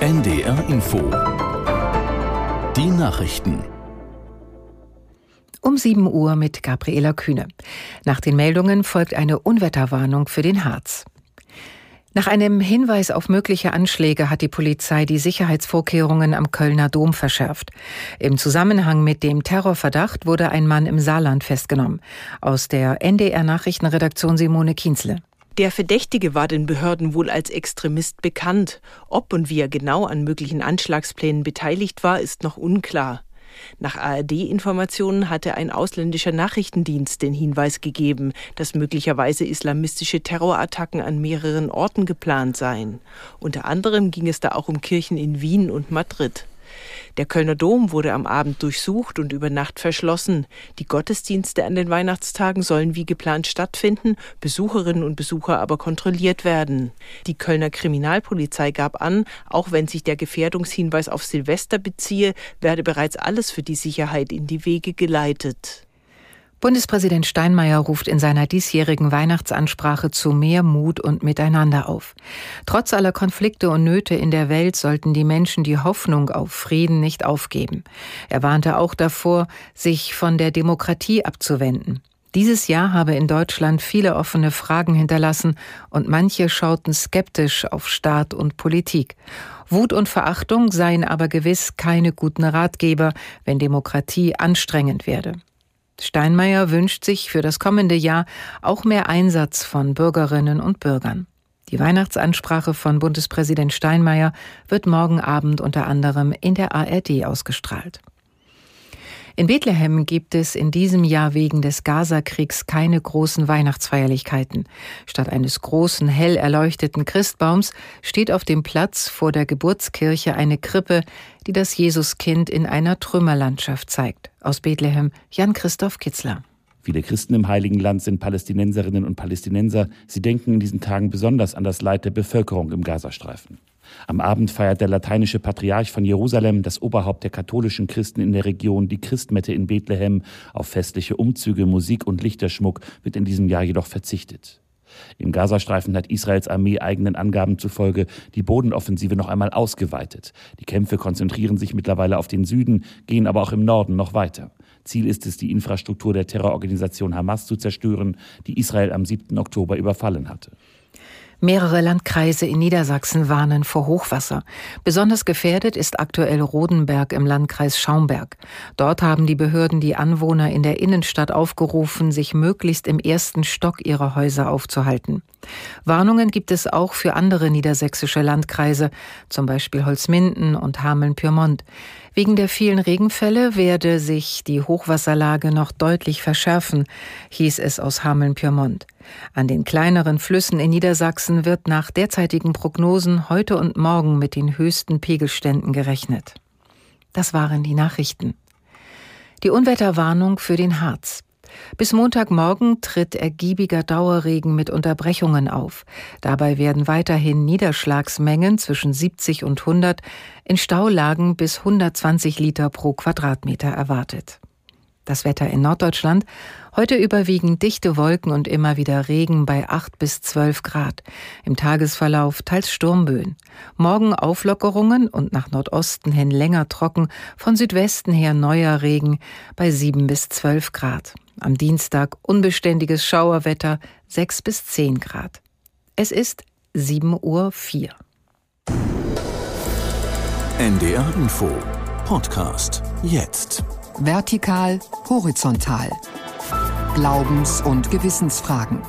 NDR Info. Die Nachrichten. Um 7 Uhr mit Gabriela Kühne. Nach den Meldungen folgt eine Unwetterwarnung für den Harz. Nach einem Hinweis auf mögliche Anschläge hat die Polizei die Sicherheitsvorkehrungen am Kölner Dom verschärft. Im Zusammenhang mit dem Terrorverdacht wurde ein Mann im Saarland festgenommen. Aus der NDR Nachrichtenredaktion Simone Kienzle. Der Verdächtige war den Behörden wohl als Extremist bekannt. Ob und wie er genau an möglichen Anschlagsplänen beteiligt war, ist noch unklar. Nach ARD-Informationen hatte ein ausländischer Nachrichtendienst den Hinweis gegeben, dass möglicherweise islamistische Terrorattacken an mehreren Orten geplant seien. Unter anderem ging es da auch um Kirchen in Wien und Madrid. Der Kölner Dom wurde am Abend durchsucht und über Nacht verschlossen. Die Gottesdienste an den Weihnachtstagen sollen wie geplant stattfinden, Besucherinnen und Besucher aber kontrolliert werden. Die Kölner Kriminalpolizei gab an, auch wenn sich der Gefährdungshinweis auf Silvester beziehe, werde bereits alles für die Sicherheit in die Wege geleitet. Bundespräsident Steinmeier ruft in seiner diesjährigen Weihnachtsansprache zu mehr Mut und Miteinander auf. Trotz aller Konflikte und Nöte in der Welt sollten die Menschen die Hoffnung auf Frieden nicht aufgeben. Er warnte auch davor, sich von der Demokratie abzuwenden. Dieses Jahr habe in Deutschland viele offene Fragen hinterlassen und manche schauten skeptisch auf Staat und Politik. Wut und Verachtung seien aber gewiss keine guten Ratgeber, wenn Demokratie anstrengend werde. Steinmeier wünscht sich für das kommende Jahr auch mehr Einsatz von Bürgerinnen und Bürgern. Die Weihnachtsansprache von Bundespräsident Steinmeier wird morgen Abend unter anderem in der ARD ausgestrahlt. In Bethlehem gibt es in diesem Jahr wegen des Gazakriegs keine großen Weihnachtsfeierlichkeiten. Statt eines großen, hell erleuchteten Christbaums steht auf dem Platz vor der Geburtskirche eine Krippe, die das Jesuskind in einer Trümmerlandschaft zeigt. Aus Bethlehem Jan-Christoph Kitzler. Viele Christen im Heiligen Land sind Palästinenserinnen und Palästinenser. Sie denken in diesen Tagen besonders an das Leid der Bevölkerung im Gazastreifen. Am Abend feiert der lateinische Patriarch von Jerusalem, das Oberhaupt der katholischen Christen in der Region, die Christmette in Bethlehem. Auf festliche Umzüge, Musik und Lichterschmuck wird in diesem Jahr jedoch verzichtet. Im Gazastreifen hat Israels Armee eigenen Angaben zufolge die Bodenoffensive noch einmal ausgeweitet. Die Kämpfe konzentrieren sich mittlerweile auf den Süden, gehen aber auch im Norden noch weiter. Ziel ist es, die Infrastruktur der Terrororganisation Hamas zu zerstören, die Israel am 7. Oktober überfallen hatte. Mehrere Landkreise in Niedersachsen warnen vor Hochwasser. Besonders gefährdet ist aktuell Rodenberg im Landkreis Schaumberg. Dort haben die Behörden die Anwohner in der Innenstadt aufgerufen, sich möglichst im ersten Stock ihrer Häuser aufzuhalten. Warnungen gibt es auch für andere niedersächsische Landkreise, zum Beispiel Holzminden und Hameln-Pyrmont. Wegen der vielen Regenfälle werde sich die Hochwasserlage noch deutlich verschärfen, hieß es aus Hameln-Pyrmont. An den kleineren Flüssen in Niedersachsen wird nach derzeitigen Prognosen heute und morgen mit den höchsten Pegelständen gerechnet. Das waren die Nachrichten. Die Unwetterwarnung für den Harz. Bis Montagmorgen tritt ergiebiger Dauerregen mit Unterbrechungen auf. Dabei werden weiterhin Niederschlagsmengen zwischen 70 und 100, in Staulagen bis 120 Liter pro Quadratmeter erwartet. Das Wetter in Norddeutschland. Heute überwiegend dichte Wolken und immer wieder Regen bei 8 bis 12 Grad. Im Tagesverlauf teils Sturmböen. Morgen Auflockerungen und nach Nordosten hin länger trocken, von Südwesten her neuer Regen bei 7 bis 12 Grad. Am Dienstag unbeständiges Schauerwetter 6 bis 10 Grad. Es ist 7.04 Uhr. NDR Info Podcast jetzt. Vertikal, horizontal. Glaubens- und Gewissensfragen.